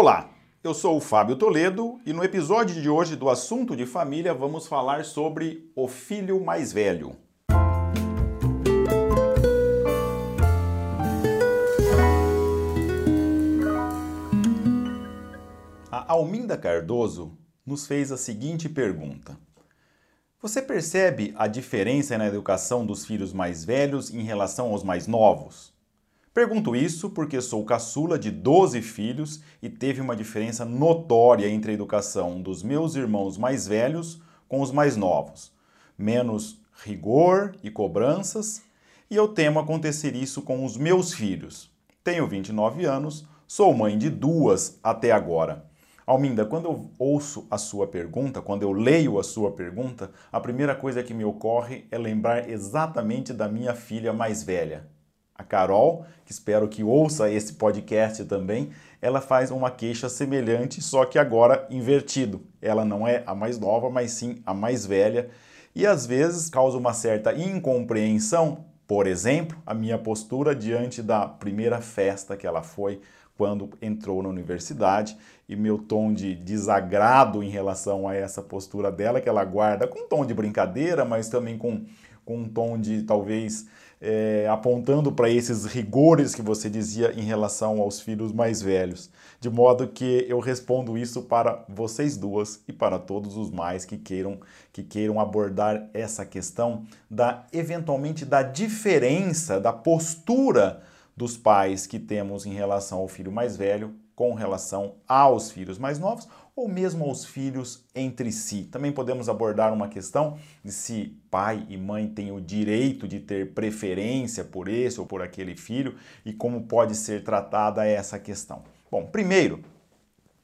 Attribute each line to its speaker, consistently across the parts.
Speaker 1: Olá, eu sou o Fábio Toledo e no episódio de hoje do Assunto de Família vamos falar sobre o filho mais velho. A Alminda Cardoso nos fez a seguinte pergunta: Você percebe a diferença na educação dos filhos mais velhos em relação aos mais novos? Pergunto isso porque sou caçula de 12 filhos e teve uma diferença notória entre a educação dos meus irmãos mais velhos com os mais novos. Menos rigor e cobranças, e eu temo acontecer isso com os meus filhos. Tenho 29 anos, sou mãe de duas até agora. Alminda, quando eu ouço a sua pergunta, quando eu leio a sua pergunta, a primeira coisa que me ocorre é lembrar exatamente da minha filha mais velha, a Carol, que espero que ouça esse podcast também, ela faz uma queixa semelhante, só que agora invertido. Ela não é a mais nova, mas sim a mais velha, e às vezes causa uma certa incompreensão, por exemplo, a minha postura diante da primeira festa que ela foi quando entrou na universidade e meu tom de desagrado em relação a essa postura dela, que ela guarda com um tom de brincadeira, mas também com, com um tom de talvez é, apontando para esses rigores que você dizia em relação aos filhos mais velhos. De modo que eu respondo isso para vocês duas e para todos os mais que queiram, que queiram abordar essa questão da eventualmente da diferença da postura dos pais que temos em relação ao filho mais velho com relação aos filhos mais novos ou mesmo aos filhos entre si. Também podemos abordar uma questão de se pai e mãe têm o direito de ter preferência por esse ou por aquele filho e como pode ser tratada essa questão. Bom, primeiro,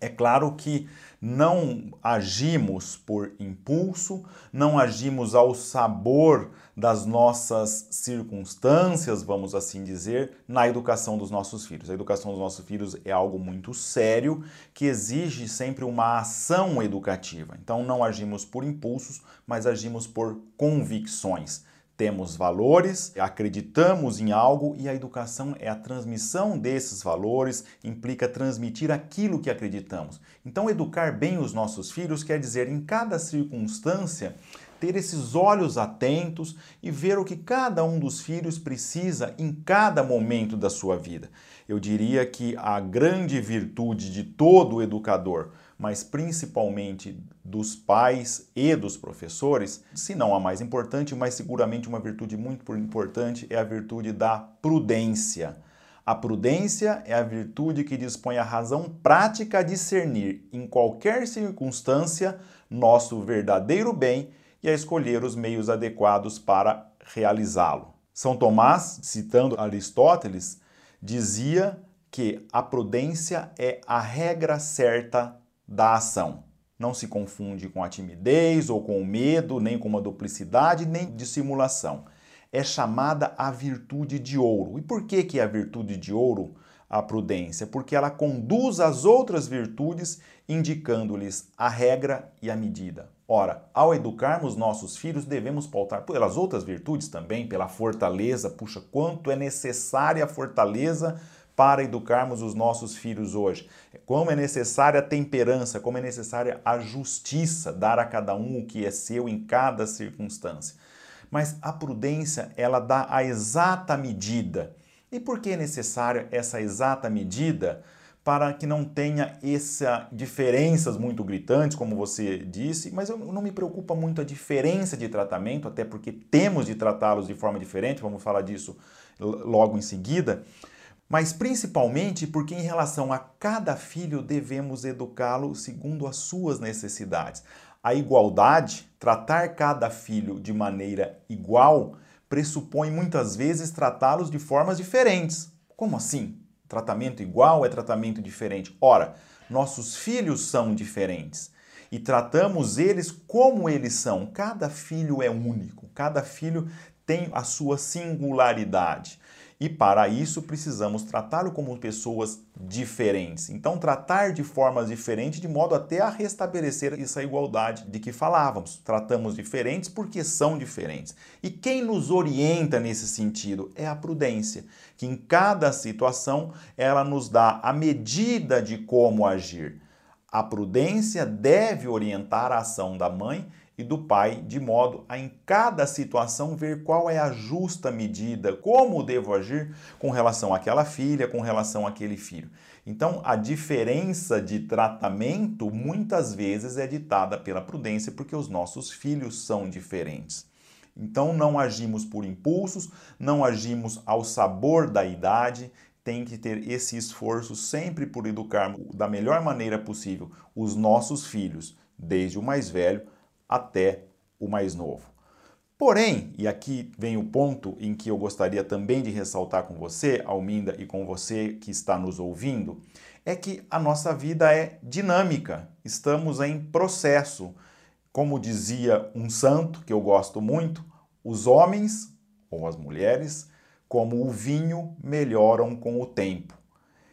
Speaker 1: é claro que não agimos por impulso, não agimos ao sabor das nossas circunstâncias, vamos assim dizer, na educação dos nossos filhos. A educação dos nossos filhos é algo muito sério que exige sempre uma ação educativa. Então não agimos por impulsos, mas agimos por convicções temos valores, acreditamos em algo e a educação é a transmissão desses valores, implica transmitir aquilo que acreditamos. Então, educar bem os nossos filhos quer dizer, em cada circunstância, ter esses olhos atentos e ver o que cada um dos filhos precisa em cada momento da sua vida. Eu diria que a grande virtude de todo educador mas principalmente dos pais e dos professores, se não a mais importante, mas seguramente uma virtude muito importante é a virtude da prudência. A prudência é a virtude que dispõe a razão prática a discernir em qualquer circunstância nosso verdadeiro bem e a escolher os meios adequados para realizá-lo. São Tomás, citando Aristóteles, dizia que a prudência é a regra certa da ação. Não se confunde com a timidez ou com o medo, nem com uma duplicidade, nem dissimulação. É chamada a virtude de ouro. E por que, que é a virtude de ouro a prudência? Porque ela conduz as outras virtudes, indicando-lhes a regra e a medida. Ora, ao educarmos nossos filhos, devemos pautar pelas outras virtudes também, pela fortaleza. Puxa, quanto é necessária a fortaleza para educarmos os nossos filhos hoje. Como é necessária a temperança, como é necessária a justiça, dar a cada um o que é seu em cada circunstância. Mas a prudência, ela dá a exata medida. E por que é necessária essa exata medida? Para que não tenha essa diferenças muito gritantes, como você disse, mas eu não me preocupa muito a diferença de tratamento, até porque temos de tratá-los de forma diferente, vamos falar disso logo em seguida mas principalmente porque, em relação a cada filho, devemos educá-lo segundo as suas necessidades. A igualdade, tratar cada filho de maneira igual, pressupõe muitas vezes tratá-los de formas diferentes. Como assim? Tratamento igual é tratamento diferente? Ora, nossos filhos são diferentes e tratamos eles como eles são. Cada filho é único, cada filho tem a sua singularidade. E para isso precisamos tratá-lo como pessoas diferentes. Então, tratar de formas diferentes, de modo até a restabelecer essa igualdade de que falávamos. Tratamos diferentes porque são diferentes. E quem nos orienta nesse sentido é a prudência, que em cada situação ela nos dá a medida de como agir. A prudência deve orientar a ação da mãe e do pai, de modo a em cada situação ver qual é a justa medida, como devo agir com relação àquela filha, com relação àquele filho. Então, a diferença de tratamento muitas vezes é ditada pela prudência, porque os nossos filhos são diferentes. Então, não agimos por impulsos, não agimos ao sabor da idade, tem que ter esse esforço sempre por educar da melhor maneira possível os nossos filhos, desde o mais velho até o mais novo. Porém, e aqui vem o ponto em que eu gostaria também de ressaltar com você, Alminda, e com você que está nos ouvindo, é que a nossa vida é dinâmica, estamos em processo. Como dizia um santo que eu gosto muito, os homens ou as mulheres, como o vinho, melhoram com o tempo.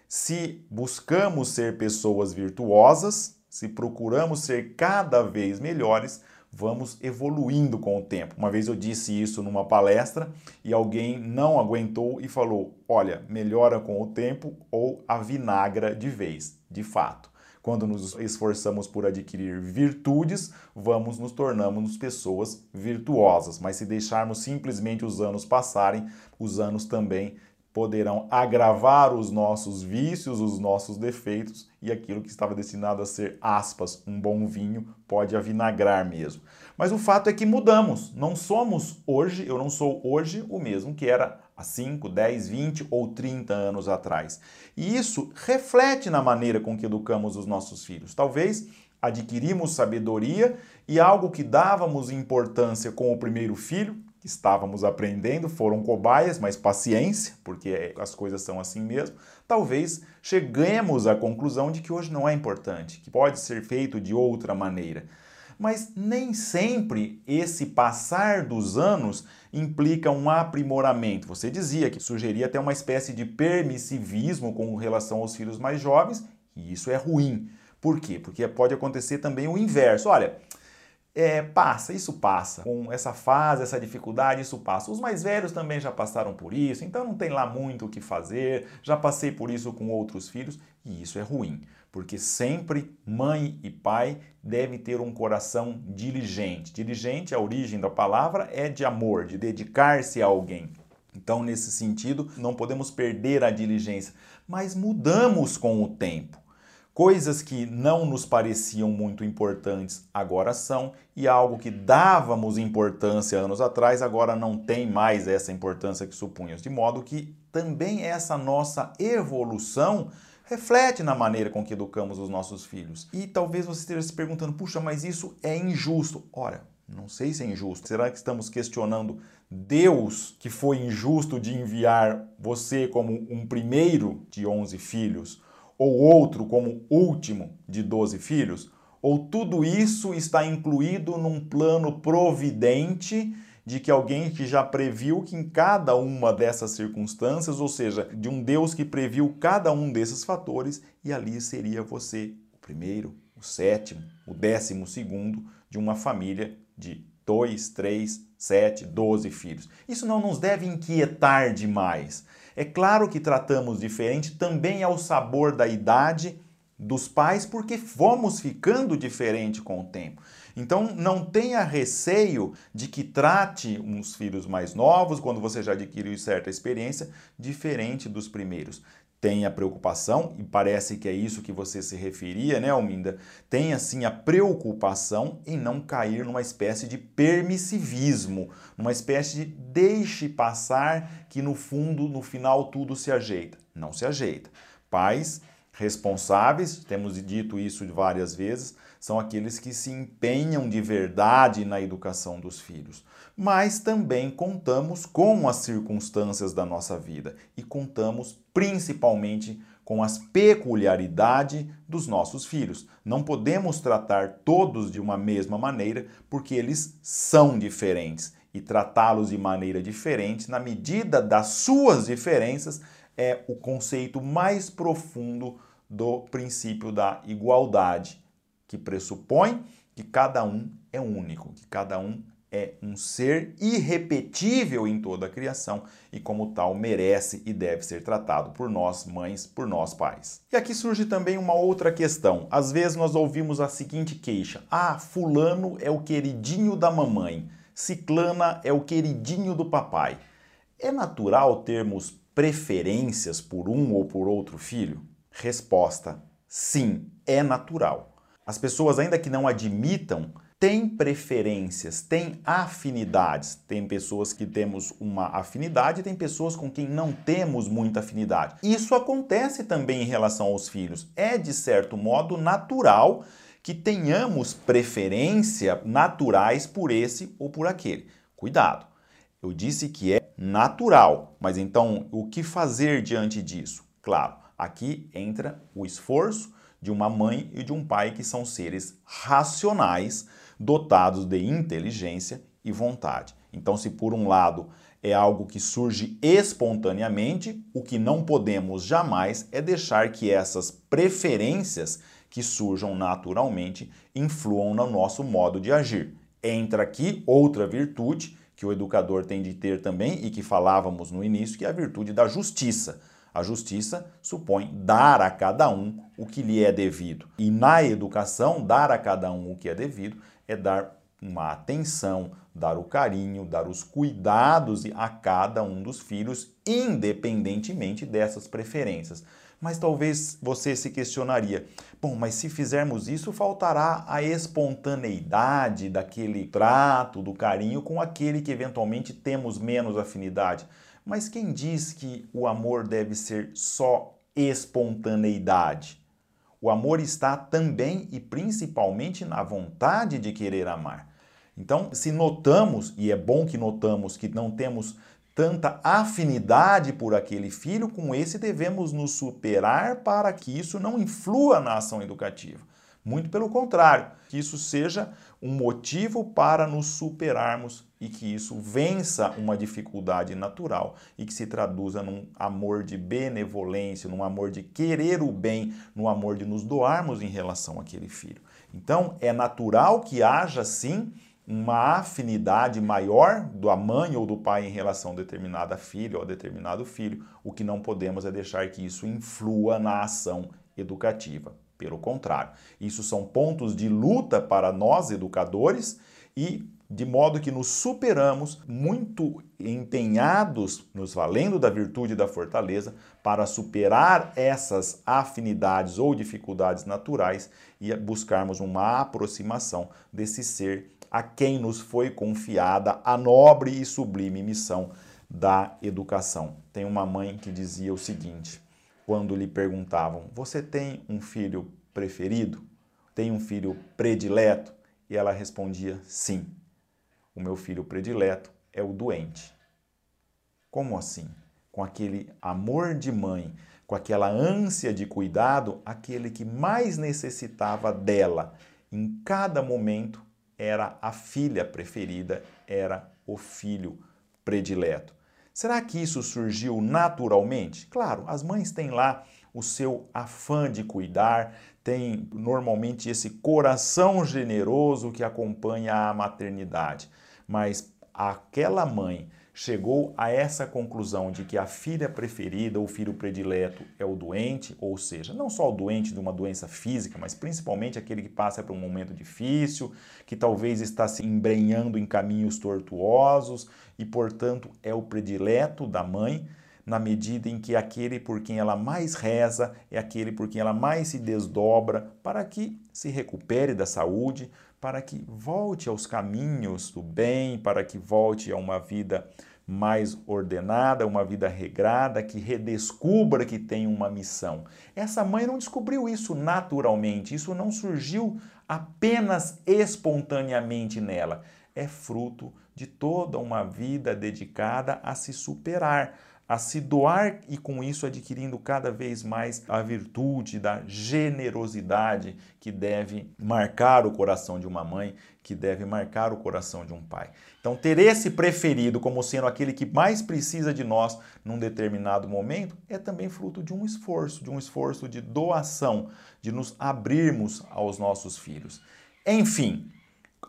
Speaker 1: Se buscamos ser pessoas virtuosas, se procuramos ser cada vez melhores, vamos evoluindo com o tempo. Uma vez eu disse isso numa palestra e alguém não aguentou e falou: olha, melhora com o tempo ou avinagra de vez. De fato, quando nos esforçamos por adquirir virtudes, vamos nos tornando pessoas virtuosas. Mas se deixarmos simplesmente os anos passarem, os anos também poderão agravar os nossos vícios, os nossos defeitos e aquilo que estava destinado a ser, aspas, um bom vinho, pode avinagrar mesmo. Mas o fato é que mudamos. Não somos hoje, eu não sou hoje o mesmo que era há 5, 10, 20 ou 30 anos atrás. E isso reflete na maneira com que educamos os nossos filhos. Talvez adquirimos sabedoria e algo que dávamos importância com o primeiro filho, estávamos aprendendo, foram cobaias, mas paciência, porque as coisas são assim mesmo. Talvez cheguemos à conclusão de que hoje não é importante, que pode ser feito de outra maneira. Mas nem sempre esse passar dos anos implica um aprimoramento. Você dizia que sugeria até uma espécie de permissivismo com relação aos filhos mais jovens, e isso é ruim. Por quê? Porque pode acontecer também o inverso. Olha, é, passa, isso passa. Com essa fase, essa dificuldade, isso passa. Os mais velhos também já passaram por isso, então não tem lá muito o que fazer. Já passei por isso com outros filhos e isso é ruim, porque sempre mãe e pai devem ter um coração diligente. Diligente, a origem da palavra é de amor, de dedicar-se a alguém. Então, nesse sentido, não podemos perder a diligência, mas mudamos com o tempo. Coisas que não nos pareciam muito importantes agora são, e algo que dávamos importância anos atrás agora não tem mais essa importância que supunhamos. De modo que também essa nossa evolução reflete na maneira com que educamos os nossos filhos. E talvez você esteja se perguntando: puxa, mas isso é injusto. Ora, não sei se é injusto. Será que estamos questionando Deus que foi injusto de enviar você como um primeiro de 11 filhos? Ou outro como último de doze filhos? Ou tudo isso está incluído num plano providente de que alguém que já previu que em cada uma dessas circunstâncias, ou seja, de um Deus que previu cada um desses fatores, e ali seria você o primeiro, o sétimo, o décimo segundo de uma família de dois, três, sete, doze filhos. Isso não nos deve inquietar demais. É claro que tratamos diferente também ao sabor da idade dos pais, porque fomos ficando diferente com o tempo. Então não tenha receio de que trate uns filhos mais novos, quando você já adquiriu certa experiência, diferente dos primeiros tem a preocupação, e parece que é isso que você se referia, né, Alminda? Tem assim a preocupação em não cair numa espécie de permissivismo, numa espécie de deixe passar que no fundo, no final, tudo se ajeita. Não se ajeita. Pais responsáveis, temos dito isso várias vezes, são aqueles que se empenham de verdade na educação dos filhos. Mas também contamos com as circunstâncias da nossa vida e contamos principalmente com as peculiaridades dos nossos filhos. Não podemos tratar todos de uma mesma maneira porque eles são diferentes e tratá-los de maneira diferente, na medida das suas diferenças, é o conceito mais profundo do princípio da igualdade, que pressupõe que cada um é único, que cada um é um ser irrepetível em toda a criação e, como tal, merece e deve ser tratado por nós, mães, por nós, pais. E aqui surge também uma outra questão. Às vezes nós ouvimos a seguinte queixa: Ah, Fulano é o queridinho da mamãe, Ciclana é o queridinho do papai. É natural termos preferências por um ou por outro filho? Resposta: sim, é natural. As pessoas, ainda que não admitam, têm preferências, têm afinidades. Tem pessoas que temos uma afinidade, tem pessoas com quem não temos muita afinidade. Isso acontece também em relação aos filhos. É de certo modo natural que tenhamos preferência naturais por esse ou por aquele. Cuidado. Eu disse que é natural, mas então o que fazer diante disso? Claro, aqui entra o esforço de uma mãe e de um pai que são seres racionais dotados de inteligência e vontade. Então, se por um lado é algo que surge espontaneamente, o que não podemos jamais é deixar que essas preferências que surjam naturalmente influam no nosso modo de agir. Entra aqui outra virtude que o educador tem de ter também e que falávamos no início, que é a virtude da justiça. A justiça supõe dar a cada um o que lhe é devido. E na educação, dar a cada um o que é devido é dar uma atenção, dar o carinho, dar os cuidados a cada um dos filhos, independentemente dessas preferências. Mas talvez você se questionaria: bom, mas se fizermos isso, faltará a espontaneidade daquele trato, do carinho com aquele que eventualmente temos menos afinidade. Mas quem diz que o amor deve ser só espontaneidade? O amor está também e principalmente na vontade de querer amar. Então, se notamos, e é bom que notamos que não temos tanta afinidade por aquele filho, com esse devemos nos superar para que isso não influa na ação educativa. Muito pelo contrário, que isso seja um motivo para nos superarmos e que isso vença uma dificuldade natural e que se traduza num amor de benevolência, num amor de querer o bem, no amor de nos doarmos em relação àquele filho. Então, é natural que haja sim uma afinidade maior da mãe ou do pai em relação a determinada filha ou a determinado filho, o que não podemos é deixar que isso influa na ação educativa. Pelo contrário, isso são pontos de luta para nós educadores e de modo que nos superamos muito empenhados, nos valendo da virtude e da fortaleza, para superar essas afinidades ou dificuldades naturais e buscarmos uma aproximação desse ser a quem nos foi confiada a nobre e sublime missão da educação. Tem uma mãe que dizia o seguinte: quando lhe perguntavam: Você tem um filho preferido? Tem um filho predileto? E ela respondia: Sim, o meu filho predileto é o doente. Como assim? Com aquele amor de mãe, com aquela ânsia de cuidado, aquele que mais necessitava dela em cada momento era a filha preferida, era o filho predileto. Será que isso surgiu naturalmente? Claro, as mães têm lá o seu afã de cuidar, tem normalmente esse coração generoso que acompanha a maternidade. Mas aquela mãe chegou a essa conclusão de que a filha preferida, o filho predileto, é o doente, ou seja, não só o doente de uma doença física, mas principalmente aquele que passa por um momento difícil, que talvez está se embrenhando em caminhos tortuosos e, portanto, é o predileto da mãe, na medida em que aquele por quem ela mais reza é aquele por quem ela mais se desdobra para que se recupere da saúde, para que volte aos caminhos do bem, para que volte a uma vida mais ordenada, uma vida regrada, que redescubra que tem uma missão. Essa mãe não descobriu isso naturalmente, isso não surgiu apenas espontaneamente nela. É fruto de toda uma vida dedicada a se superar, a se doar e com isso adquirindo cada vez mais a virtude da generosidade que deve marcar o coração de uma mãe, que deve marcar o coração de um pai. Então, ter esse preferido como sendo aquele que mais precisa de nós num determinado momento é também fruto de um esforço, de um esforço de doação, de nos abrirmos aos nossos filhos. Enfim,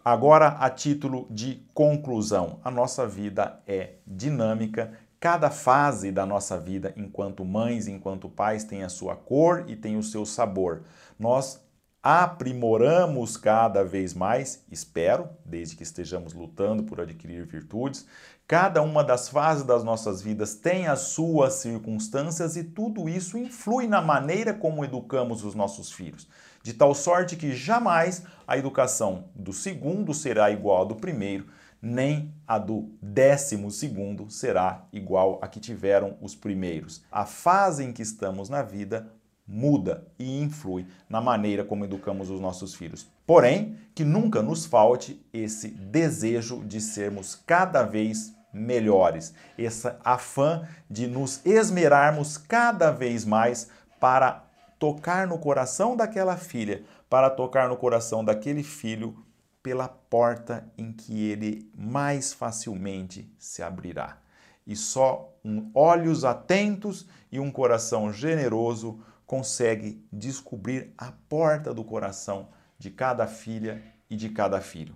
Speaker 1: agora a título de conclusão, a nossa vida é dinâmica Cada fase da nossa vida, enquanto mães, enquanto pais, tem a sua cor e tem o seu sabor. Nós aprimoramos cada vez mais, espero, desde que estejamos lutando por adquirir virtudes. Cada uma das fases das nossas vidas tem as suas circunstâncias e tudo isso influi na maneira como educamos os nossos filhos, de tal sorte que jamais a educação do segundo será igual à do primeiro nem a do décimo segundo será igual a que tiveram os primeiros. A fase em que estamos na vida muda e influi na maneira como educamos os nossos filhos. Porém, que nunca nos falte esse desejo de sermos cada vez melhores, esse afã de nos esmerarmos cada vez mais para tocar no coração daquela filha, para tocar no coração daquele filho pela porta em que ele mais facilmente se abrirá. E só um olhos atentos e um coração generoso consegue descobrir a porta do coração de cada filha e de cada filho.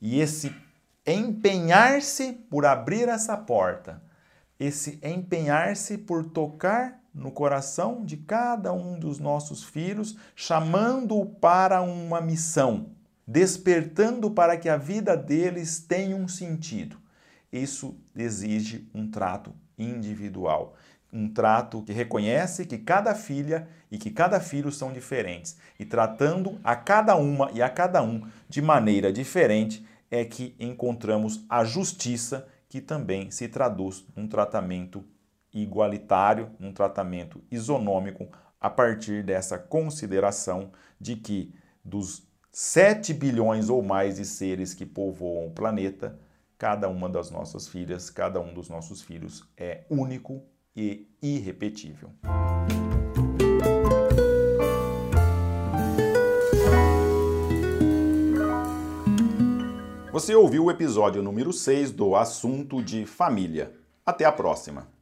Speaker 1: E esse empenhar-se por abrir essa porta, esse empenhar-se por tocar no coração de cada um dos nossos filhos, chamando-o para uma missão despertando para que a vida deles tenha um sentido. Isso exige um trato individual, um trato que reconhece que cada filha e que cada filho são diferentes e tratando a cada uma e a cada um de maneira diferente é que encontramos a justiça que também se traduz num tratamento igualitário, num tratamento isonômico a partir dessa consideração de que dos 7 bilhões ou mais de seres que povoam o planeta, cada uma das nossas filhas, cada um dos nossos filhos é único e irrepetível. Você ouviu o episódio número 6 do Assunto de Família. Até a próxima!